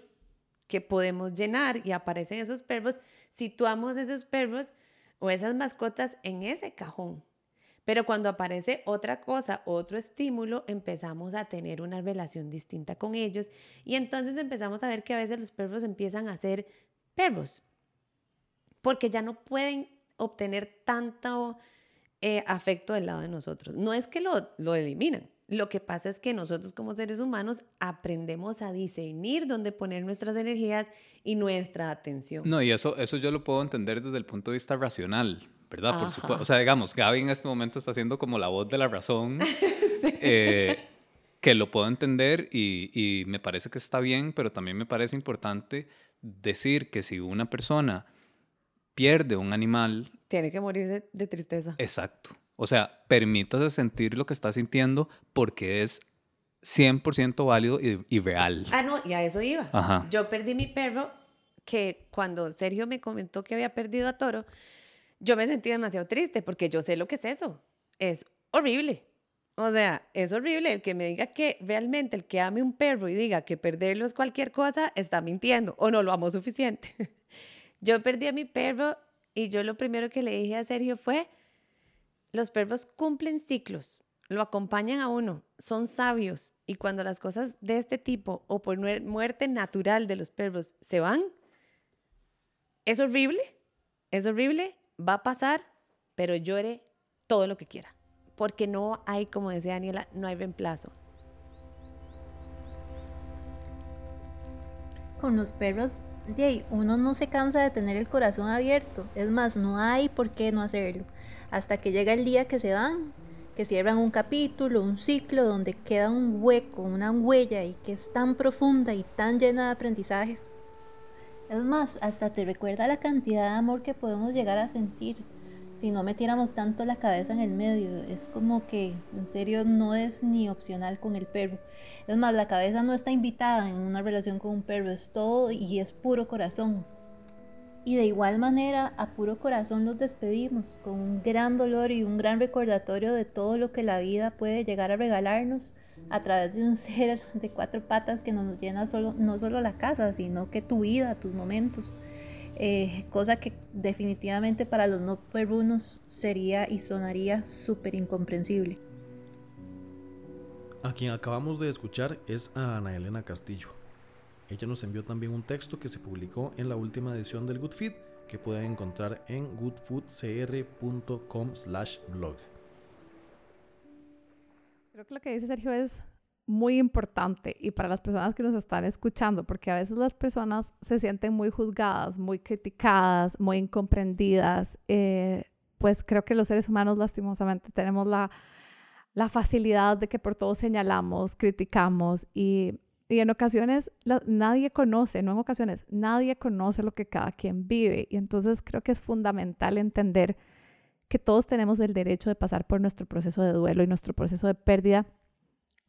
que podemos llenar y aparecen esos perros, situamos esos perros o esas mascotas en ese cajón. Pero cuando aparece otra cosa, otro estímulo, empezamos a tener una relación distinta con ellos y entonces empezamos a ver que a veces los perros empiezan a ser perros, porque ya no pueden obtener tanto eh, afecto del lado de nosotros. No es que lo, lo eliminan, lo que pasa es que nosotros como seres humanos aprendemos a discernir dónde poner nuestras energías y nuestra atención. No, y eso, eso yo lo puedo entender desde el punto de vista racional, ¿verdad? Por supuesto. O sea, digamos, Gaby en este momento está haciendo como la voz de la razón, sí. eh, que lo puedo entender y, y me parece que está bien, pero también me parece importante decir que si una persona pierde un animal... Tiene que morir de, de tristeza. Exacto. O sea, permítase sentir lo que está sintiendo porque es 100% válido y, y, real. Ah, no, y a eso iba. Ajá. Yo perdí mi perro que cuando Sergio me comentó que había perdido a Toro, yo me sentí demasiado triste porque yo sé lo que es eso. Es horrible. O sea, es horrible el que me diga que realmente el que ame un perro y diga que perderlo es cualquier cosa, está mintiendo o no lo amo suficiente. Yo perdí a mi perro y yo lo primero que le dije a Sergio fue, los perros cumplen ciclos, lo acompañan a uno, son sabios y cuando las cosas de este tipo o por muerte natural de los perros se van, es horrible, es horrible, va a pasar, pero llore todo lo que quiera, porque no hay, como decía Daniela, no hay reemplazo. con los perros, de uno no se cansa de tener el corazón abierto. Es más, no hay por qué no hacerlo. Hasta que llega el día que se van, que cierran un capítulo, un ciclo donde queda un hueco, una huella y que es tan profunda y tan llena de aprendizajes. Es más, hasta te recuerda la cantidad de amor que podemos llegar a sentir si no metiéramos tanto la cabeza en el medio. Es como que en serio no es ni opcional con el perro. Es más, la cabeza no está invitada en una relación con un perro, es todo y es puro corazón. Y de igual manera, a puro corazón los despedimos, con un gran dolor y un gran recordatorio de todo lo que la vida puede llegar a regalarnos a través de un ser de cuatro patas que nos llena no solo la casa, sino que tu vida, tus momentos. Eh, cosa que definitivamente para los no perrunos sería y sonaría súper incomprensible. A quien acabamos de escuchar es a Ana Elena Castillo. Ella nos envió también un texto que se publicó en la última edición del Good Feed que pueden encontrar en goodfoodcr.com slash blog. Creo que lo que dice Sergio es muy importante y para las personas que nos están escuchando, porque a veces las personas se sienten muy juzgadas, muy criticadas, muy incomprendidas, eh, pues creo que los seres humanos lastimosamente tenemos la, la facilidad de que por todo señalamos, criticamos y, y en ocasiones nadie conoce, no en ocasiones, nadie conoce lo que cada quien vive. Y entonces creo que es fundamental entender que todos tenemos el derecho de pasar por nuestro proceso de duelo y nuestro proceso de pérdida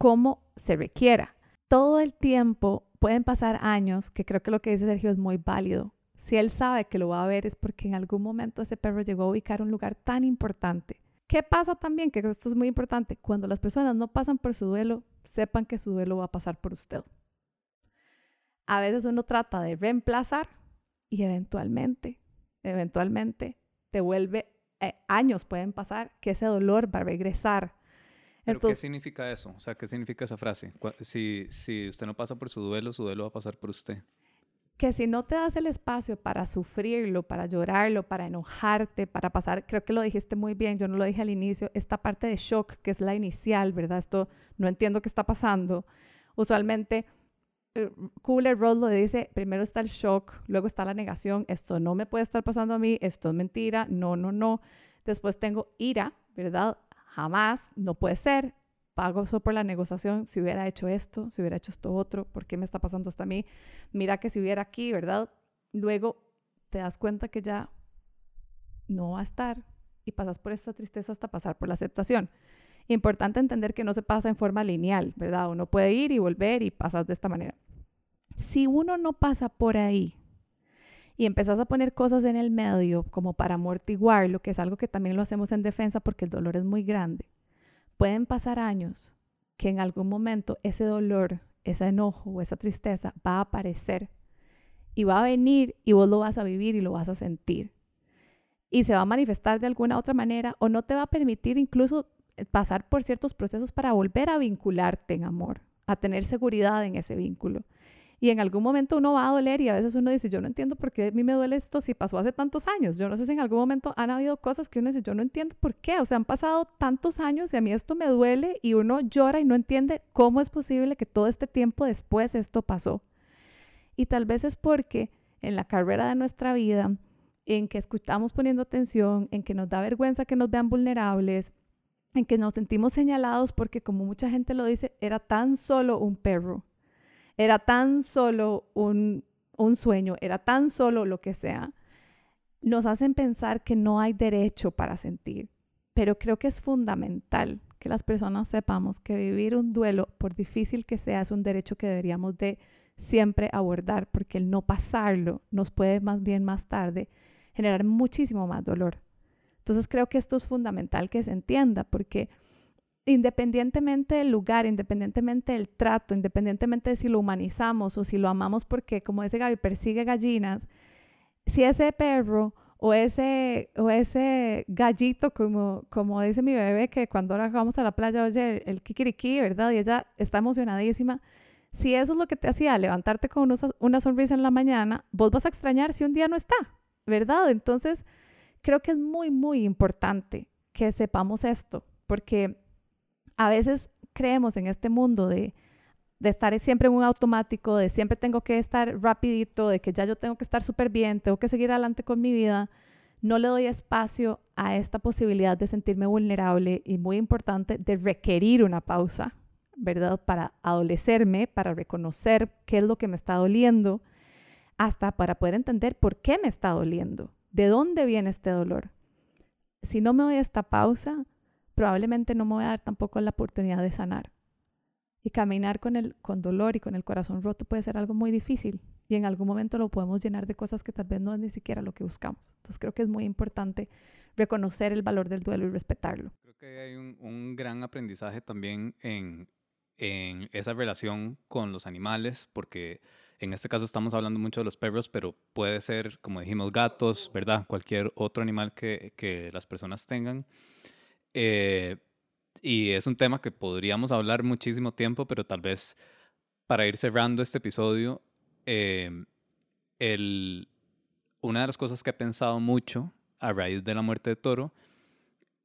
como se requiera. Todo el tiempo pueden pasar años, que creo que lo que dice Sergio es muy válido. Si él sabe que lo va a ver es porque en algún momento ese perro llegó a ubicar un lugar tan importante. ¿Qué pasa también? Que esto es muy importante. Cuando las personas no pasan por su duelo, sepan que su duelo va a pasar por usted. A veces uno trata de reemplazar y eventualmente, eventualmente te vuelve, eh, años pueden pasar que ese dolor va a regresar ¿Qué significa eso? O sea, ¿qué significa esa frase? Si, si usted no pasa por su duelo, su duelo va a pasar por usted. Que si no te das el espacio para sufrirlo, para llorarlo, para enojarte, para pasar, creo que lo dijiste muy bien, yo no lo dije al inicio, esta parte de shock, que es la inicial, ¿verdad? Esto no entiendo qué está pasando. Usualmente eh, Cooler Road lo dice, primero está el shock, luego está la negación, esto no me puede estar pasando a mí, esto es mentira, no, no, no. Después tengo ira, ¿verdad? Jamás, no puede ser. Pago solo por la negociación. Si hubiera hecho esto, si hubiera hecho esto otro, ¿por qué me está pasando esto a mí? Mira que si hubiera aquí, ¿verdad? Luego te das cuenta que ya no va a estar y pasas por esta tristeza hasta pasar por la aceptación. Importante entender que no se pasa en forma lineal, ¿verdad? Uno puede ir y volver y pasas de esta manera. Si uno no pasa por ahí, y empezás a poner cosas en el medio como para amortiguarlo, que es algo que también lo hacemos en defensa porque el dolor es muy grande, pueden pasar años que en algún momento ese dolor, ese enojo o esa tristeza va a aparecer y va a venir y vos lo vas a vivir y lo vas a sentir. Y se va a manifestar de alguna otra manera o no te va a permitir incluso eh, pasar por ciertos procesos para volver a vincularte en amor, a tener seguridad en ese vínculo. Y en algún momento uno va a doler y a veces uno dice, yo no entiendo por qué a mí me duele esto si pasó hace tantos años. Yo no sé si en algún momento han habido cosas que uno dice, yo no entiendo por qué. O sea, han pasado tantos años y a mí esto me duele y uno llora y no entiende cómo es posible que todo este tiempo después esto pasó. Y tal vez es porque en la carrera de nuestra vida, en que escuchamos poniendo atención, en que nos da vergüenza que nos vean vulnerables, en que nos sentimos señalados porque como mucha gente lo dice, era tan solo un perro era tan solo un, sueño, era tan solo lo que sea, nos hacen pensar que no hay derecho para sentir. Pero creo que es fundamental que las personas sepamos que vivir un duelo, por difícil que sea, es un derecho que deberíamos de siempre abordar, porque el no pasarlo nos puede más bien más tarde generar muchísimo más dolor. Entonces creo que esto es fundamental que se entienda, porque independientemente del lugar, independientemente del trato, independientemente de si lo humanizamos o si lo amamos porque, como dice Gaby, persigue gallinas, si ese perro o ese, o ese gallito, como, como dice mi bebé, que cuando ahora vamos a la playa oye el kikiriki, ¿verdad? Y ella está emocionadísima. Si eso es lo que te hacía levantarte con una, una sonrisa en la mañana, vos vas a extrañar si un día no está, ¿verdad? Entonces, creo que es muy, muy importante que sepamos esto, porque a veces creemos en este mundo de, estar siempre en un automático, de siempre tengo que estar rapidito, de que ya yo tengo que estar súper bien, tengo que seguir adelante con mi vida, no le doy espacio a esta posibilidad de sentirme vulnerable y muy importante de requerir una pausa, ¿verdad? Para adolecerme, para reconocer qué es lo que me está doliendo, hasta para poder entender por qué me está doliendo, de dónde viene este dolor. Si no me doy esta pausa, probablemente no me voy a dar tampoco la oportunidad de sanar. Y caminar con, el, con dolor y con el corazón roto puede ser algo muy difícil y en algún momento lo podemos llenar de cosas que tal vez no es ni siquiera lo que buscamos. Entonces creo que es muy importante reconocer el valor del duelo y respetarlo. Creo que hay un, un gran aprendizaje también en, en esa relación con los animales, porque en este caso estamos hablando mucho de los perros, pero puede ser, como dijimos, gatos, ¿verdad? Cualquier otro animal que, que las personas tengan. Eh, y es un tema que podríamos hablar muchísimo tiempo, pero tal vez para ir cerrando este episodio, eh, el, una de las cosas que he pensado mucho a raíz de la muerte de Toro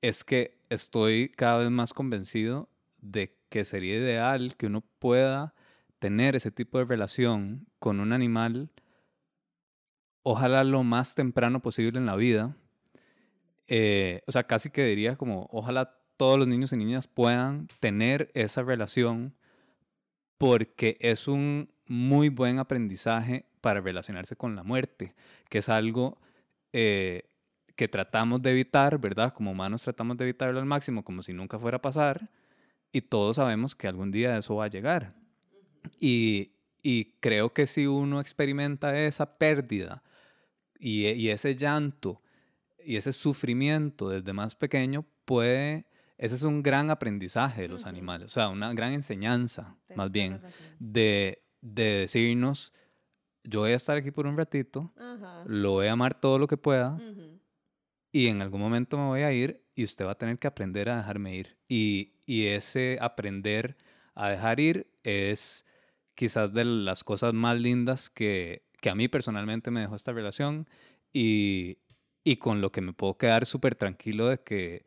es que estoy cada vez más convencido de que sería ideal que uno pueda tener ese tipo de relación con un animal, ojalá lo más temprano posible en la vida. Eh, o sea, casi que diría como, ojalá todos los niños y niñas puedan tener esa relación porque es un muy buen aprendizaje para relacionarse con la muerte, que es algo eh, que tratamos de evitar, ¿verdad? Como humanos tratamos de evitarlo al máximo, como si nunca fuera a pasar, y todos sabemos que algún día eso va a llegar. Y, creo que si uno experimenta esa pérdida y ese llanto y ese sufrimiento desde más pequeño, puede ese es un gran aprendizaje de los animales, o sea, una gran enseñanza, más bien, de, de, decirnos, yo voy a estar aquí por un ratito, lo voy a amar todo lo que pueda, y en algún momento me voy a ir y usted va a tener que aprender a dejarme ir. Y, y ese aprender a dejar ir es quizás de las cosas más lindas que, que a mí personalmente me dejó esta relación y, y con lo que me puedo quedar súper tranquilo de que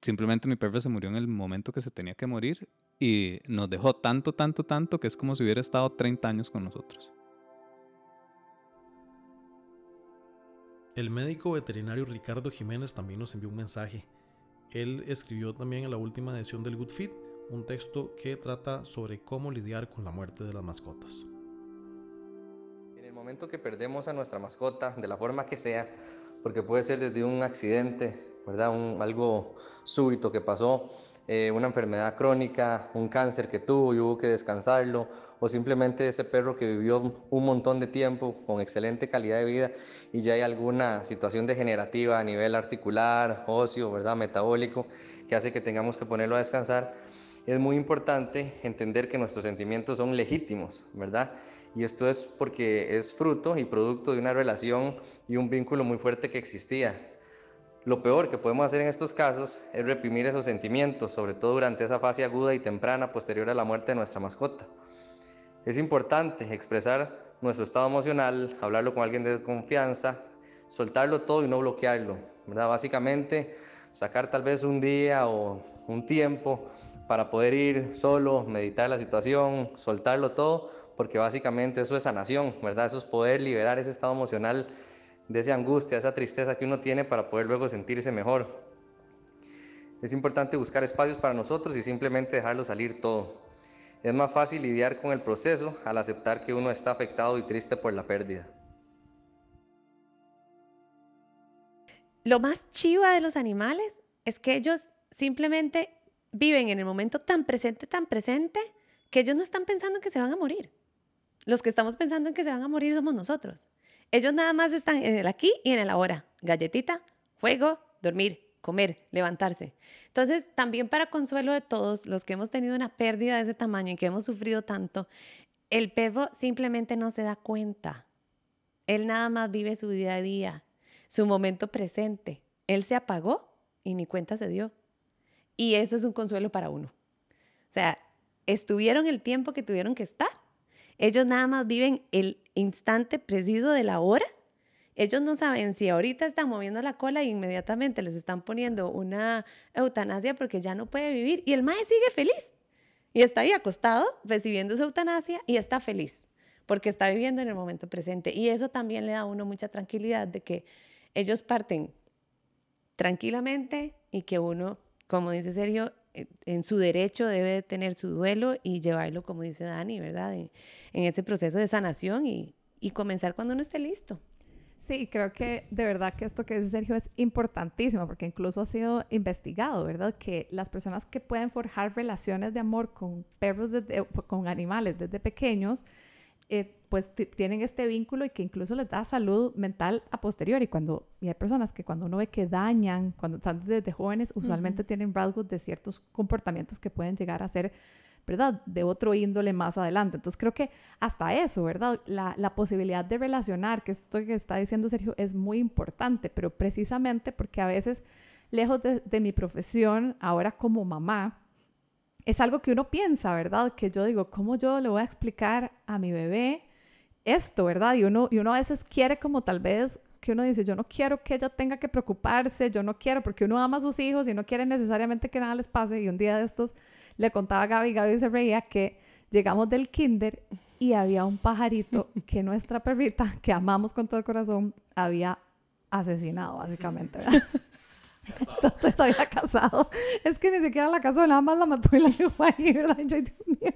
simplemente mi perro se murió en el momento que se tenía que morir y nos dejó tanto, tanto, tanto que es como si hubiera estado 30 años con nosotros. El médico veterinario Ricardo Jiménez también nos envió un mensaje. Él escribió también en la última edición del Good Feed un texto que trata sobre cómo lidiar con la muerte de las mascotas. En el momento que perdemos a nuestra mascota, de la forma que sea, porque puede ser desde un accidente, ¿verdad? Un, algo súbito que pasó, eh, una enfermedad crónica, un cáncer que tuvo y hubo que descansarlo, o simplemente ese perro que vivió un montón de tiempo con excelente calidad de vida y ya hay alguna situación degenerativa a nivel articular, óseo, ¿verdad? metabólico, que hace que tengamos que ponerlo a descansar. Es muy importante entender que nuestros sentimientos son legítimos, ¿verdad? Y esto es porque es fruto y producto de una relación y un vínculo muy fuerte que existía lo peor que podemos hacer en estos casos es reprimir esos sentimientos, sobre todo durante esa fase aguda y temprana posterior a la muerte de nuestra mascota. Es importante expresar nuestro estado emocional, hablarlo con alguien de confianza, soltarlo todo y no bloquearlo. ¿verdad? Básicamente, sacar tal vez un día o un tiempo para poder ir solo, meditar la situación, soltarlo todo, porque básicamente eso es sanación, ¿verdad? Eso es poder liberar ese estado emocional de esa angustia, esa tristeza que uno tiene para poder luego sentirse mejor. Es importante buscar espacios para nosotros y simplemente dejarlo salir todo. Es más fácil lidiar con el proceso al aceptar que uno está afectado y triste por la pérdida. Lo más chiva de los animales es que ellos simplemente viven en el momento tan presente, tan presente, que ellos no están pensando en que se van a morir. Los que estamos pensando en que se van a morir somos nosotros. Ellos nada más están en el aquí y en el ahora. Galletita, juego, dormir, comer, levantarse. Entonces, también para consuelo de todos los que hemos tenido una pérdida de ese tamaño y que hemos sufrido tanto, el perro simplemente no se da cuenta. Él nada más vive su día a día, su momento presente. Él se apagó y ni cuenta se dio. Y eso es un consuelo para uno. O sea, estuvieron el tiempo que tuvieron que estar ellos nada más viven el instante preciso de la hora. Ellos no saben si ahorita están moviendo la cola e inmediatamente les están poniendo una eutanasia porque ya no puede vivir y el mae sigue feliz. Y está ahí acostado recibiendo su eutanasia y está feliz porque está viviendo en el momento presente. Y eso también le da a uno mucha tranquilidad de que ellos parten tranquilamente y que uno, como dice Sergio, eh, en su derecho debe de tener su duelo y llevarlo, como dice Dani, ¿verdad? En, en ese proceso de sanación y, y comenzar cuando uno esté listo. Sí, creo que de verdad que esto que dice Sergio es importantísimo porque incluso ha sido investigado, ¿verdad? Que las personas que pueden forjar relaciones de amor con perros, desde, con animales desde pequeños, eh, pues tienen este vínculo y que incluso les da salud mental a posteriori. Cuando, y hay personas que cuando uno ve que dañan, cuando están desde jóvenes, usualmente tienen rasgos de ciertos comportamientos que pueden llegar a ser, ¿verdad? De otro índole más adelante. Entonces creo que hasta eso, ¿verdad? La, la posibilidad de relacionar, que esto que está diciendo Sergio, es muy importante, pero precisamente porque a veces, lejos de, de mi profesión, ahora como mamá, es algo que uno piensa, ¿verdad? Que yo digo, ¿cómo yo le voy a explicar a mi bebé esto, ¿verdad? Y uno, y uno a veces quiere como tal vez que uno dice, yo no quiero que ella tenga que preocuparse, yo no quiero, porque uno ama a sus hijos y no quiere necesariamente que nada les pase. Y un día de estos le contaba a Gaby, Gaby se reía que llegamos del kinder y había un pajarito que nuestra perrita, que amamos con todo el corazón, había asesinado, básicamente, ¿verdad? Entonces había casado. Es que ni siquiera la casó, nada más la mató y la dejó ahí, ¿verdad? Y, yo, Dios mío.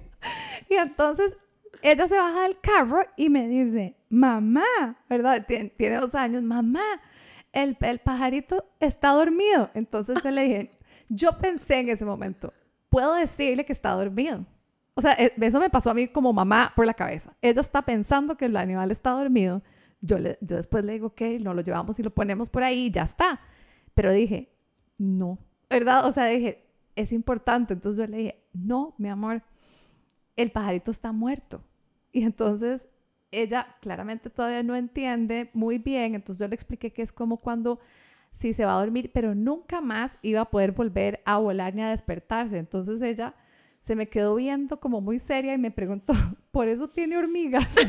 y entonces ella se baja del carro y me dice, mamá, ¿verdad? Tien, tiene dos años, mamá, el, el pajarito está dormido. Entonces yo le dije, yo pensé en ese momento, puedo decirle que está dormido. O sea, e, eso me pasó a mí como mamá por la cabeza. Ella está pensando que el animal está dormido. Yo, le, yo después le digo, ok, nos lo llevamos y lo ponemos por ahí y ya está. Pero dije, no, ¿verdad? O sea, dije, es importante. Entonces yo le dije, no, mi amor, el pajarito está muerto. Y entonces ella claramente todavía no entiende muy bien. Entonces yo le expliqué que es como cuando sí se va a dormir, pero nunca más iba a poder volver a volar ni a despertarse. Entonces ella se me quedó viendo como muy seria y me preguntó, ¿por eso tiene hormigas?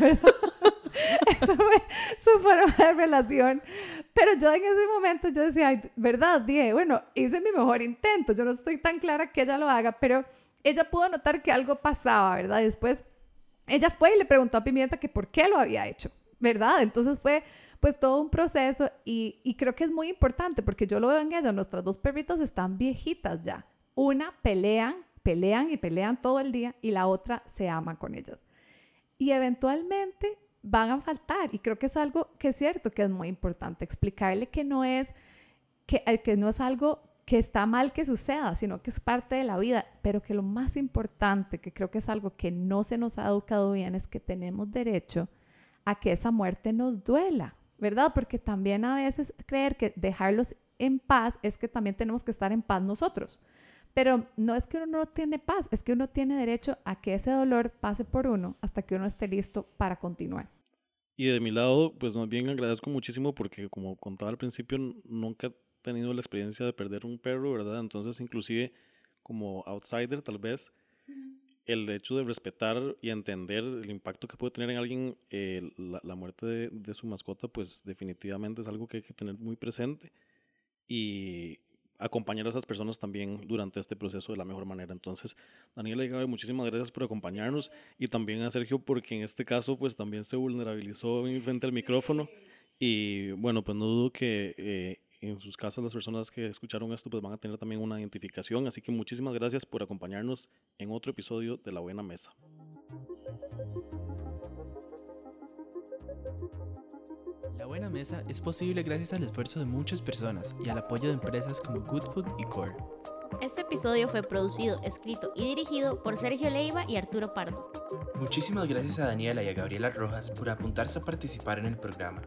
Eso fue su forma de relación. Pero yo en ese momento yo decía, ¿verdad? Dije, bueno, hice mi mejor intento. Yo no estoy tan clara que ella lo haga, pero ella pudo notar que algo pasaba, ¿verdad? Después ella fue y le preguntó a Pimienta que por qué lo había hecho, ¿verdad? Entonces fue pues todo un proceso y, y creo que es muy importante porque yo lo veo en ella, nuestras dos perritas están viejitas ya. Una pelean, pelean y pelean todo el día y la otra se ama con ellas. Y eventualmente van a faltar. Y creo que es algo que es cierto, que es muy importante explicarle que no es, que, eh, que no es algo que está mal que suceda, sino que es parte de la vida, pero que lo más importante, que creo que es algo que no se nos ha educado bien, es que tenemos derecho a que esa muerte nos duela, ¿verdad? Porque también a veces creer que dejarlos en paz es que también tenemos que estar en paz nosotros. Pero no es que uno no tiene paz, es que uno tiene derecho a que ese dolor pase por uno hasta que uno esté listo para continuar. Y de mi lado, pues más bien agradezco muchísimo porque como contaba al principio, nunca tenido la experiencia de perder un perro, ¿verdad? Entonces, inclusive como outsider, tal vez, el hecho de respetar y entender el impacto que puede tener en alguien eh, la, la, muerte de, de, su mascota, pues definitivamente es algo que hay que tener muy presente. Y acompañar a esas personas también durante este proceso de la mejor manera. Entonces, Daniela y Gaby, muchísimas gracias por acompañarnos y también a Sergio porque en este caso pues también se vulnerabilizó frente al micrófono y bueno, pues no dudo que eh, en sus casas las personas que escucharon esto pues van a tener también una identificación, así que muchísimas gracias por acompañarnos en otro episodio de La Buena Mesa. La buena mesa es posible gracias al esfuerzo de muchas personas y al apoyo de empresas como Good Food y Core. Este episodio fue producido, escrito y dirigido por Sergio Leiva y Arturo Pardo. Muchísimas gracias a Daniela y a Gabriela Rojas por apuntarse a participar en el programa.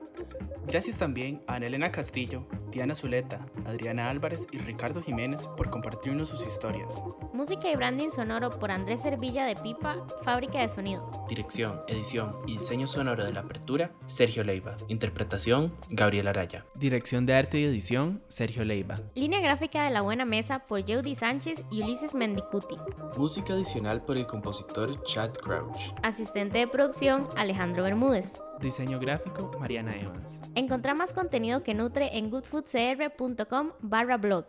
Gracias también a Ana Elena Castillo, Diana Zuleta, Adriana Álvarez y Ricardo Jiménez por compartirnos sus historias. Música y branding sonoro por Andrés Servilla de Pipa, Fábrica de Sonido. Dirección, edición y diseño sonoro de la apertura, Sergio Leiva. Interpretación, Gabriela Araya. Dirección de arte y edición, Sergio Leiva. Línea gráfica de La Buena Mesa por Jody Sánchez y Ulises Mendicuti. Música adicional por el compositor Chad Crouch. Asistente de producción, Alejandro Bermúdez. Diseño gráfico, Mariana Evans. Encontrá más contenido que nutre en goodfoodcr.com barra blog.